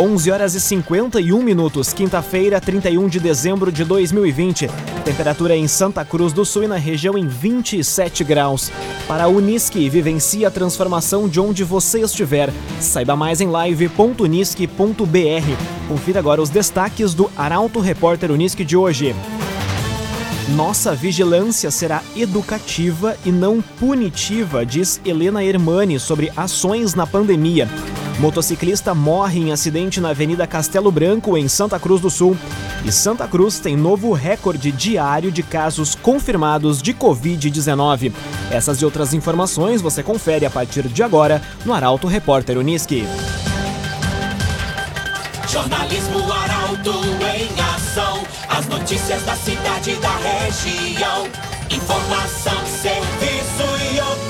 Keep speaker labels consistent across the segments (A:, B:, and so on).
A: 11 horas e 51 minutos, quinta-feira, 31 de dezembro de 2020. Temperatura em Santa Cruz do Sul e na região em 27 graus. Para a Unisque, vivencie a transformação de onde você estiver. Saiba mais em live.unisque.br. Confira agora os destaques do Arauto Repórter Unisque de hoje. Nossa vigilância será educativa e não punitiva, diz Helena Hermani sobre ações na pandemia. Motociclista morre em acidente na Avenida Castelo Branco, em Santa Cruz do Sul. E Santa Cruz tem novo recorde diário de casos confirmados de Covid-19. Essas e outras informações você confere a partir de agora no Arauto Repórter Uniski.
B: Jornalismo Arauto em ação. As notícias da cidade e da região. Informação, serviço e opinião.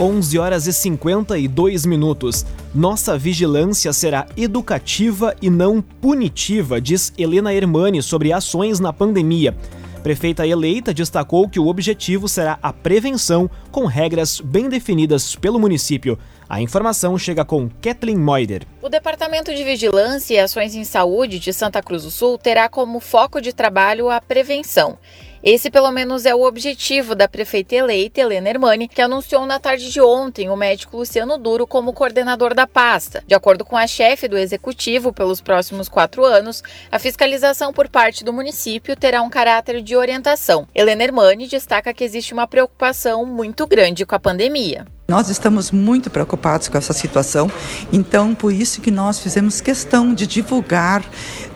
A: 11 horas e 52 minutos. Nossa vigilância será educativa e não punitiva, diz Helena Hermani sobre ações na pandemia. Prefeita eleita destacou que o objetivo será a prevenção com regras bem definidas pelo município. A informação chega com Kathleen Moider.
C: O Departamento de Vigilância e Ações em Saúde de Santa Cruz do Sul terá como foco de trabalho a prevenção. Esse, pelo menos, é o objetivo da prefeita eleita, Helena Hermani, que anunciou na tarde de ontem o médico Luciano Duro como coordenador da pasta. De acordo com a chefe do executivo, pelos próximos quatro anos, a fiscalização por parte do município terá um caráter de orientação. Helena Hermani destaca que existe uma preocupação muito grande com a pandemia.
D: Nós estamos muito preocupados com essa situação, então por isso que nós fizemos questão de divulgar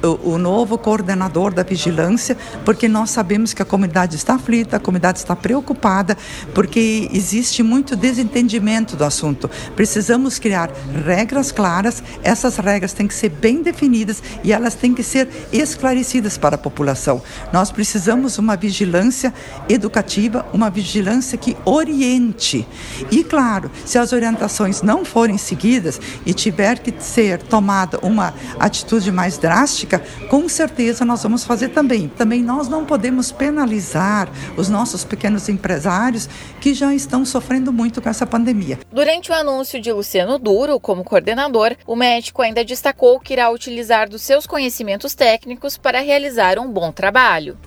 D: o, o, novo coordenador da vigilância, porque nós sabemos que a comunidade está aflita, a comunidade está preocupada, porque existe muito desentendimento do assunto. Precisamos criar regras claras, essas regras têm que ser bem definidas e elas têm que ser esclarecidas para a população. Nós precisamos uma vigilância educativa, uma vigilância que oriente. E claro, claro, se as orientações não forem seguidas e tiver que ser tomada uma atitude mais drástica, com certeza nós vamos fazer também. Também nós não podemos penalizar os nossos pequenos empresários que já estão sofrendo muito com essa pandemia.
C: Durante o anúncio de Luciano Duro como coordenador, o médico ainda destacou que irá utilizar dos seus conhecimentos técnicos para realizar um bom trabalho.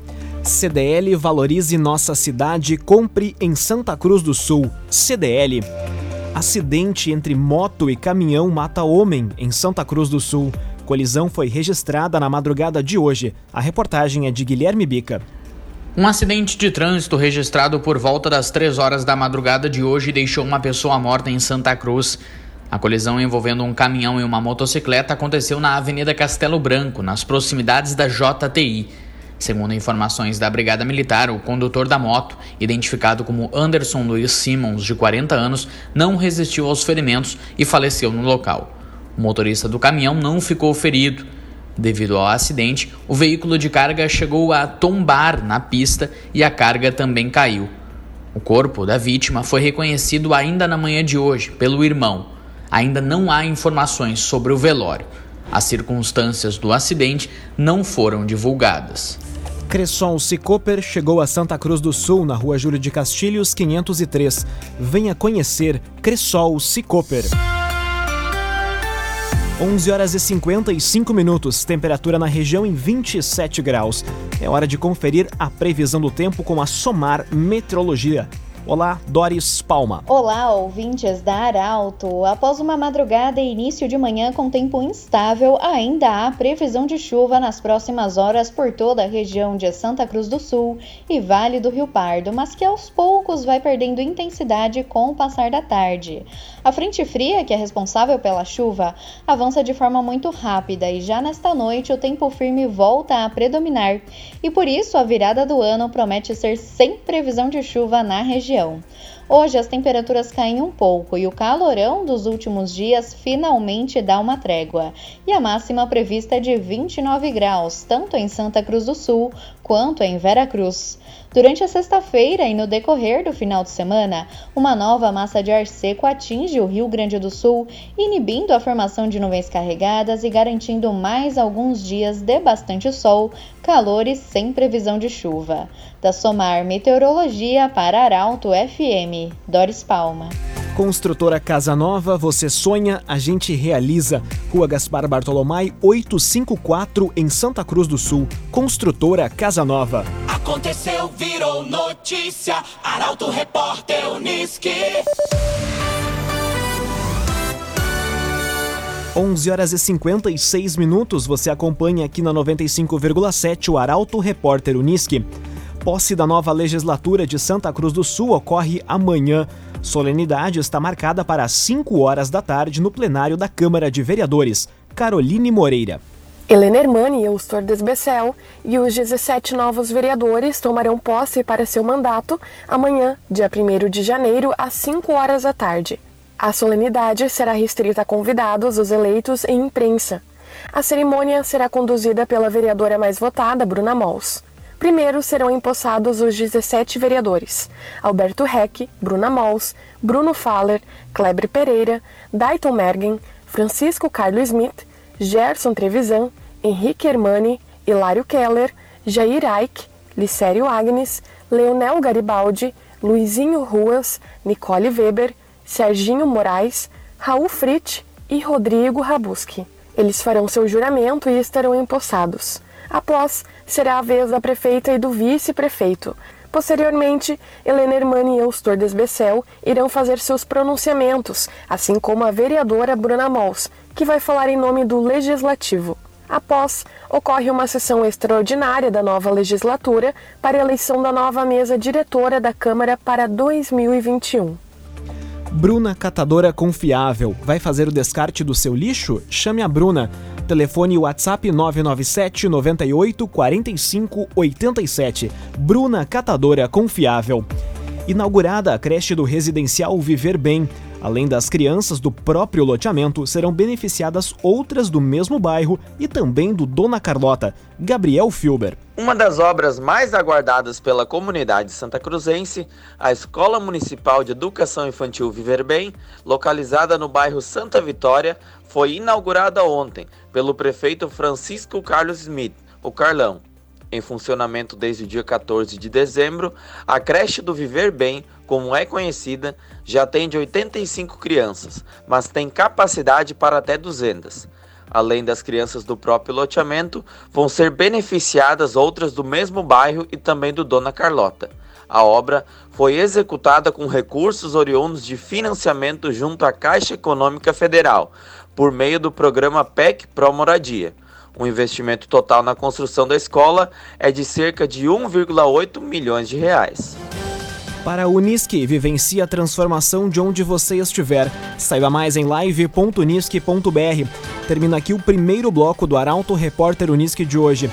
A: CDL Valorize Nossa Cidade, compre em Santa Cruz do Sul. CDL. Acidente entre moto e caminhão mata homem em Santa Cruz do Sul. Colisão foi registrada na madrugada de hoje. A reportagem é de Guilherme Bica.
E: Um acidente de trânsito registrado por volta das 3 horas da madrugada de hoje deixou uma pessoa morta em Santa Cruz. A colisão envolvendo um caminhão e uma motocicleta aconteceu na Avenida Castelo Branco, nas proximidades da JTI. Segundo informações da Brigada Militar, o condutor da moto, identificado como Anderson Luiz Simmons, de 40 anos, não resistiu aos ferimentos e faleceu no local. O motorista do caminhão não ficou ferido. Devido ao acidente, o veículo de carga chegou a tombar na pista e a carga também caiu. O corpo da vítima foi reconhecido ainda na manhã de hoje pelo irmão. Ainda não há informações sobre o velório. As circunstâncias do acidente não foram divulgadas.
A: Cresson Cicoper chegou a Santa Cruz do Sul, na rua Júlio de Castilhos, 503. Venha conhecer Cressol Cicoper. 11 horas e 55 minutos, temperatura na região em 27 graus. É hora de conferir a previsão do tempo com a Somar Meteorologia. Olá, Doris Palma.
F: Olá, ouvintes da Arauto. Após uma madrugada e início de manhã com tempo instável, ainda há previsão de chuva nas próximas horas por toda a região de Santa Cruz do Sul e Vale do Rio Pardo, mas que aos poucos vai perdendo intensidade com o passar da tarde. A frente fria, que é responsável pela chuva, avança de forma muito rápida e já nesta noite o tempo firme volta a predominar. E por isso a virada do ano promete ser sem previsão de chuva na região. Hoje as temperaturas caem um pouco e o calorão dos últimos dias finalmente dá uma trégua. E a máxima prevista é de 29 graus, tanto em Santa Cruz do Sul quanto em Veracruz. Durante a sexta-feira e no decorrer do final de semana, uma nova massa de ar seco atinge o Rio Grande do Sul, inibindo a formação de nuvens carregadas e garantindo mais alguns dias de bastante sol, calor e sem previsão de chuva. Da Somar Meteorologia para Arauto FM, Doris Palma.
A: Construtora Casa Nova, você sonha, a gente realiza. Rua Gaspar Bartolomai, 854, em Santa Cruz do Sul. Construtora Casa Nova.
B: Aconteceu, virou notícia. Arauto Repórter Uniski.
A: 11 horas e 56 minutos, você acompanha aqui na 95,7 o Arauto Repórter Uniski. Posse da nova legislatura de Santa Cruz do Sul ocorre amanhã. Solenidade está marcada para as 5 horas da tarde no plenário da Câmara de Vereadores. Caroline Moreira.
G: Helena Hermani e Eustor Desbecel e os 17 novos vereadores tomarão posse para seu mandato amanhã, dia 1 de janeiro, às 5 horas da tarde. A solenidade será restrita a convidados, os eleitos e imprensa. A cerimônia será conduzida pela vereadora mais votada, Bruna Mols. Primeiro serão empossados os 17 vereadores: Alberto Reck, Bruna Mols, Bruno Faller, Kleber Pereira, Dayton Mergen, Francisco Carlos Smith, Gerson Trevisan, Henrique Hermani, Hilário Keller, Jair Aik, Licério Agnes, Leonel Garibaldi, Luizinho Ruas, Nicole Weber, Serginho Moraes, Raul Fritz e Rodrigo Rabuski. Eles farão seu juramento e estarão empossados. Após, será a vez da prefeita e do vice-prefeito. Posteriormente, Helena Hermani e Eustor Desbecel irão fazer seus pronunciamentos, assim como a vereadora Bruna Mols, que vai falar em nome do Legislativo. Após, ocorre uma sessão extraordinária da nova legislatura para a eleição da nova mesa diretora da Câmara para 2021.
A: Bruna Catadora Confiável. Vai fazer o descarte do seu lixo? Chame a Bruna. Telefone WhatsApp 997 98 45 87. Bruna Catadora Confiável. Inaugurada a creche do residencial Viver Bem. Além das crianças do próprio loteamento, serão beneficiadas outras do mesmo bairro e também do Dona Carlota, Gabriel Filber.
H: Uma das obras mais aguardadas pela comunidade santa cruzense, a Escola Municipal de Educação Infantil Viver Bem, localizada no bairro Santa Vitória, foi inaugurada ontem pelo prefeito Francisco Carlos Smith, o Carlão. Em funcionamento desde o dia 14 de dezembro, a creche do Viver Bem, como é conhecida, já atende 85 crianças, mas tem capacidade para até 200. Além das crianças do próprio loteamento, vão ser beneficiadas outras do mesmo bairro e também do Dona Carlota. A obra foi executada com recursos oriundos de financiamento junto à Caixa Econômica Federal, por meio do programa PEC Pro Moradia. O investimento total na construção da escola é de cerca de 1,8 milhões de reais.
A: Para a Unisque, vivencie a transformação de onde você estiver. Saiba mais em live.unisque.br. Termina aqui o primeiro bloco do Arauto Repórter Unisque de hoje.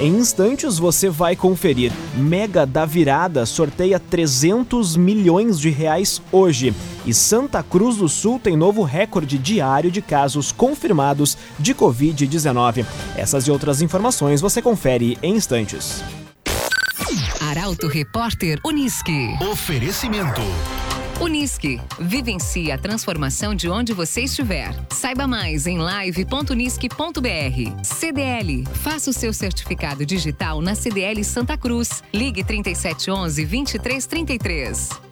A: Em instantes você vai conferir. Mega da Virada sorteia 300 milhões de reais hoje. E Santa Cruz do Sul tem novo recorde diário de casos confirmados de Covid-19. Essas e outras informações você confere em instantes.
I: Arauto Repórter Uniski.
J: Oferecimento.
I: Unisque. Vivencie a transformação de onde você estiver. Saiba mais em live.unisque.br. CDL. Faça o seu certificado digital na CDL Santa Cruz. Ligue 3711 2333.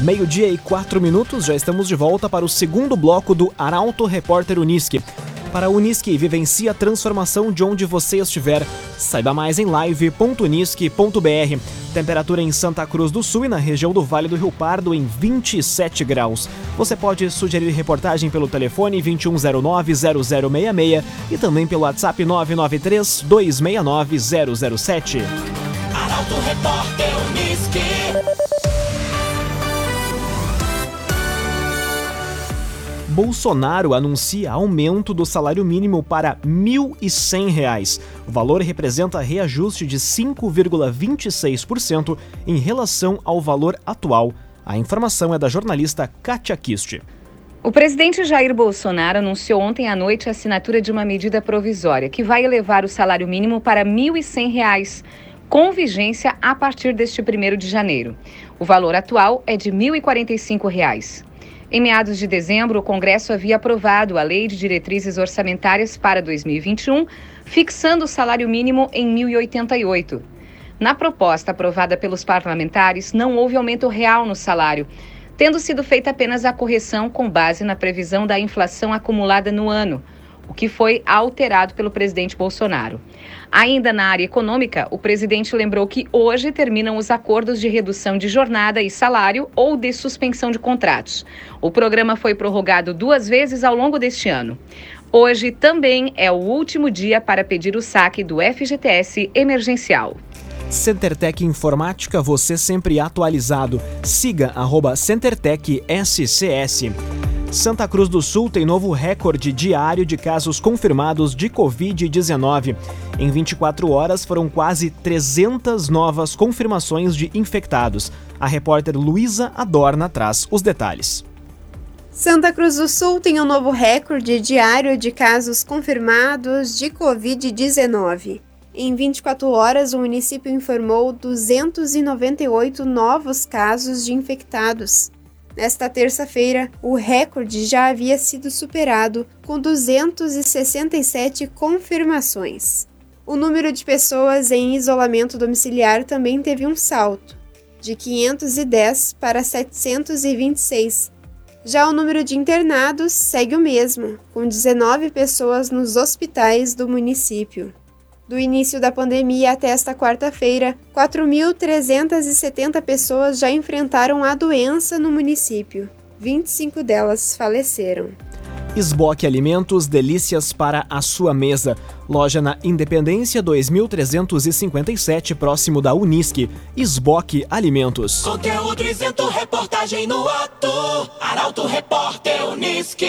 A: Meio-dia e quatro minutos, já estamos de volta para o segundo bloco do Arauto Repórter Unisque. Para a Unisque, vivencie a transformação de onde você estiver. Saiba mais em live.unisque.br. Temperatura em Santa Cruz do Sul e na região do Vale do Rio Pardo em 27 graus. Você pode sugerir reportagem pelo telefone 2109-0066 e também pelo WhatsApp 993-269-007.
B: Arauto Repórter Unisque.
A: Bolsonaro anuncia aumento do salário mínimo para R$ 1.100. O valor representa reajuste de 5,26% em relação ao valor atual. A informação é da jornalista Katia Kist.
J: O presidente Jair Bolsonaro anunciou ontem à noite a assinatura de uma medida provisória que vai elevar o salário mínimo para R$ 1.100, com vigência a partir deste 1 de janeiro. O valor atual é de R$ 1.045. Em meados de dezembro, o Congresso havia aprovado a Lei de Diretrizes Orçamentárias para 2021, fixando o salário mínimo em 1.088. Na proposta aprovada pelos parlamentares, não houve aumento real no salário, tendo sido feita apenas a correção com base na previsão da inflação acumulada no ano o que foi alterado pelo presidente Bolsonaro. Ainda na área econômica, o presidente lembrou que hoje terminam os acordos de redução de jornada e salário ou de suspensão de contratos. O programa foi prorrogado duas vezes ao longo deste ano. Hoje também é o último dia para pedir o saque do FGTS emergencial.
A: CenterTech Informática, você sempre atualizado. Siga arroba CenterTech SCS. Santa Cruz do Sul tem novo recorde diário de casos confirmados de Covid-19. Em 24 horas foram quase 300 novas confirmações de infectados. A repórter Luísa Adorna traz os detalhes.
K: Santa Cruz do Sul tem um novo recorde diário de casos confirmados de Covid-19. Em 24 horas, o município informou 298 novos casos de infectados. Nesta terça-feira, o recorde já havia sido superado com 267 confirmações. O número de pessoas em isolamento domiciliar também teve um salto, de 510 para 726. Já o número de internados segue o mesmo, com 19 pessoas nos hospitais do município. Do início da pandemia até esta quarta-feira, 4.370 pessoas já enfrentaram a doença no município. 25 delas faleceram.
A: Esboque Alimentos, delícias para a sua mesa. Loja na Independência 2357, próximo da Unisque. Esboque Alimentos.
B: Conteúdo isento, reportagem no ato. Arauto Repórter Unisque.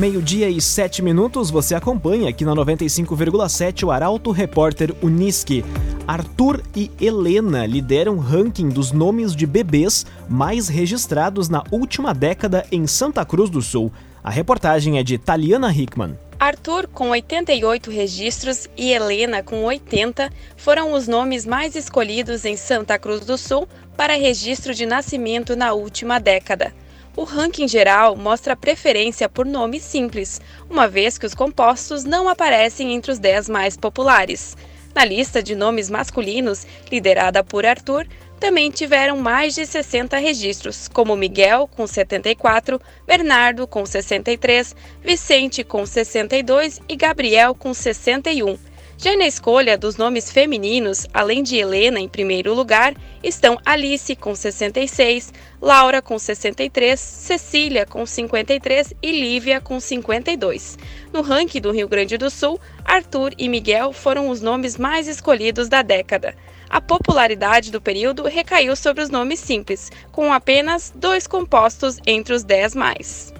A: Meio-dia e sete minutos, você acompanha aqui na 95,7 o Arauto Repórter Unisque. Arthur e Helena lideram o ranking dos nomes de bebês mais registrados na última década em Santa Cruz do Sul. A reportagem é de Taliana Hickman.
L: Arthur, com 88 registros, e Helena, com 80, foram os nomes mais escolhidos em Santa Cruz do Sul para registro de nascimento na última década. O ranking geral mostra preferência por nomes simples, uma vez que os compostos não aparecem entre os 10 mais populares. Na lista de nomes masculinos, liderada por Arthur, também tiveram mais de 60 registros, como Miguel, com 74, Bernardo, com 63, Vicente, com 62 e Gabriel, com 61. Já na escolha dos nomes femininos, além de Helena em primeiro lugar, estão Alice com 66, Laura com 63, Cecília com 53 e Lívia com 52. No ranking do Rio Grande do Sul, Arthur e Miguel foram os nomes mais escolhidos da década. A popularidade do período recaiu sobre os nomes simples, com apenas dois compostos entre os 10 mais.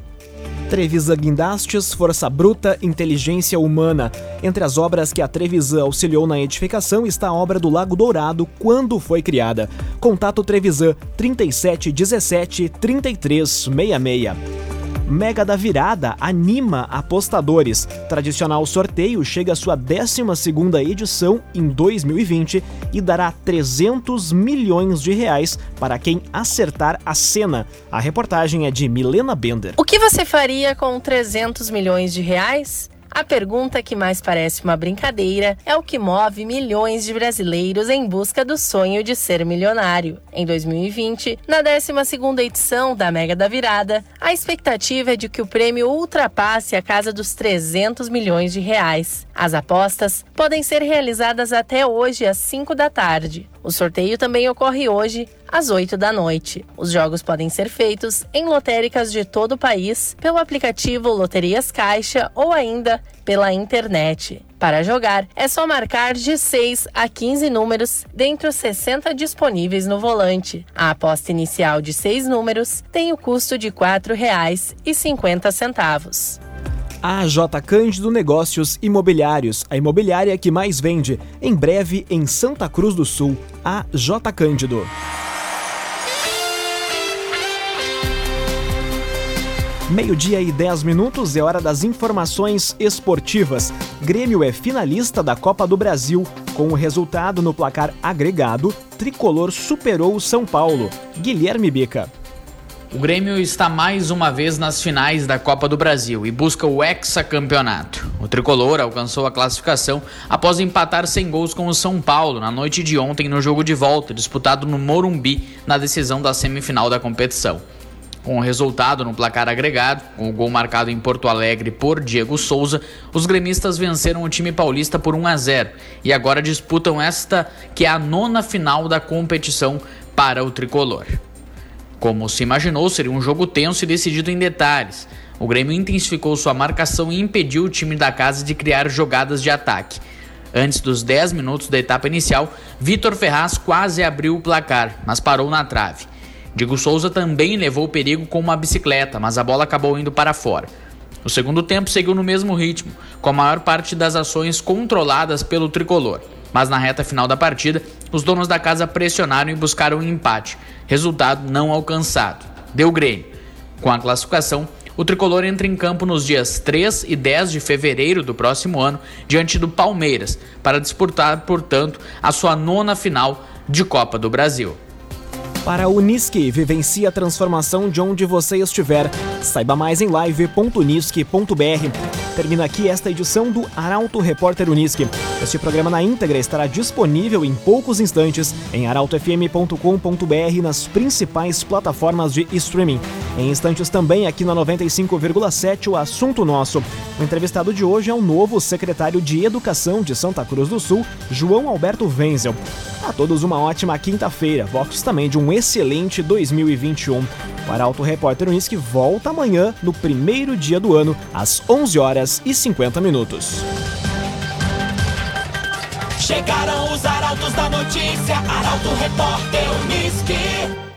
A: Trevisan Guindastes, Força Bruta, Inteligência Humana. Entre as obras que a Trevisan auxiliou na edificação está a obra do Lago Dourado, quando foi criada. Contato Trevisan 3717 3366. Mega da Virada anima apostadores. Tradicional sorteio chega à sua 12ª edição em 2020 e dará 300 milhões de reais para quem acertar a cena. A reportagem é de Milena Bender.
M: O que você faria com 300 milhões de reais? A pergunta que mais parece uma brincadeira é o que move milhões de brasileiros em busca do sonho de ser milionário. Em 2020, na 12ª edição da Mega da Virada, a expectativa é de que o prêmio ultrapasse a casa dos 300 milhões de reais. As apostas podem ser realizadas até hoje às 5 da tarde. O sorteio também ocorre hoje, às 8 da noite. Os jogos podem ser feitos em lotéricas de todo o país, pelo aplicativo Loterias Caixa ou ainda pela internet. Para jogar, é só marcar de 6 a 15 números dentre os 60 disponíveis no volante. A aposta inicial de 6 números tem o custo de R$ 4,50.
A: A J Cândido Negócios Imobiliários, a imobiliária que mais vende, em breve em Santa Cruz do Sul. A J Cândido. Meio-dia e 10 minutos é hora das informações esportivas. Grêmio é finalista da Copa do Brasil. Com o resultado no placar agregado, Tricolor superou o São Paulo. Guilherme Bica.
E: O Grêmio está mais uma vez nas finais da Copa do Brasil e busca o hexacampeonato. O tricolor alcançou a classificação após empatar sem gols com o São Paulo na noite de ontem no jogo de volta, disputado no Morumbi, na decisão da semifinal da competição. Com o resultado no placar agregado, com o gol marcado em Porto Alegre por Diego Souza, os gremistas venceram o time paulista por 1 a 0 e agora disputam esta que é a nona final da competição para o tricolor. Como se imaginou, seria um jogo tenso e decidido em detalhes. O Grêmio intensificou sua marcação e impediu o time da casa de criar jogadas de ataque. Antes dos 10 minutos da etapa inicial, Vitor Ferraz quase abriu o placar, mas parou na trave. Diego Souza também levou o perigo com uma bicicleta, mas a bola acabou indo para fora. O segundo tempo seguiu no mesmo ritmo, com a maior parte das ações controladas pelo tricolor. Mas na reta final da partida, os donos da casa pressionaram e buscaram um empate. Resultado não alcançado. Deu Grêmio. Com a classificação, o tricolor entra em campo nos dias 3 e 10 de fevereiro do próximo ano, diante do Palmeiras, para disputar, portanto, a sua nona final de Copa do Brasil.
A: Para a Unisque, vivencie a transformação de onde você estiver. Saiba mais em live.unisque.br. Termina aqui esta edição do Arauto Repórter Unisque. Este programa na íntegra estará disponível em poucos instantes em arautofm.com.br nas principais plataformas de streaming. Em instantes também aqui na 95,7 o assunto nosso. O entrevistado de hoje é o novo secretário de Educação de Santa Cruz do Sul, João Alberto Wenzel. A todos uma ótima quinta-feira, votos também de um excelente 2021. Arauto Repórter Unisque volta amanhã, no primeiro dia do ano, às 11 horas e 50 minutos.
B: Chegaram os arautos da notícia, Arauto Repórter Unisque.